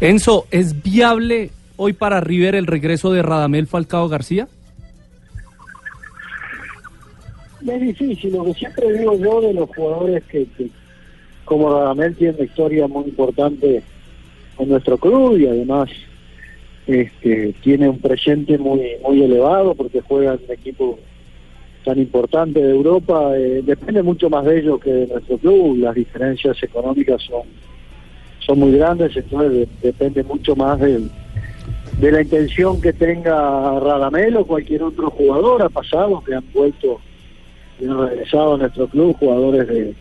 Enzo, ¿es viable hoy para River el regreso de Radamel Falcao García? Es difícil, lo que siempre digo yo de los jugadores que, como Radamel tiene una historia muy importante en nuestro club y además este, tiene un presente muy muy elevado porque juega en un equipo tan importante de Europa, eh, depende mucho más de ellos que de nuestro club, las diferencias económicas son, son muy grandes, entonces de- depende mucho más de, la intención que tenga Radamel o cualquier otro jugador, ha pasado que han vuelto y han regresado a nuestro club jugadores de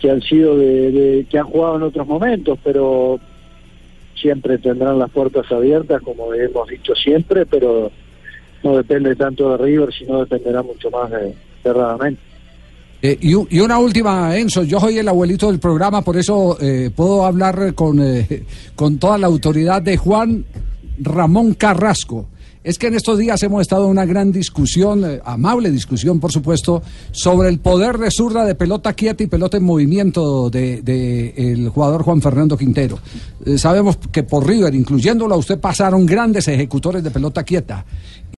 que han sido de, de- que han jugado en otros momentos, pero siempre tendrán las puertas abiertas, como hemos dicho siempre, pero no depende tanto de River, sino dependerá mucho más de, de Radamel. Eh, y, una última, Enzo. Yo soy el abuelito del programa, por eso eh, puedo hablar con, eh, con toda la autoridad de Juan Ramón Carrasco. Es que en estos días hemos estado en una gran discusión, eh, amable discusión, por supuesto, sobre el poder de zurda de pelota quieta y pelota en movimiento de, de el jugador Juan Fernando Quintero. Sabemos que por River, incluyéndolo a usted, pasaron grandes ejecutores de pelota quieta.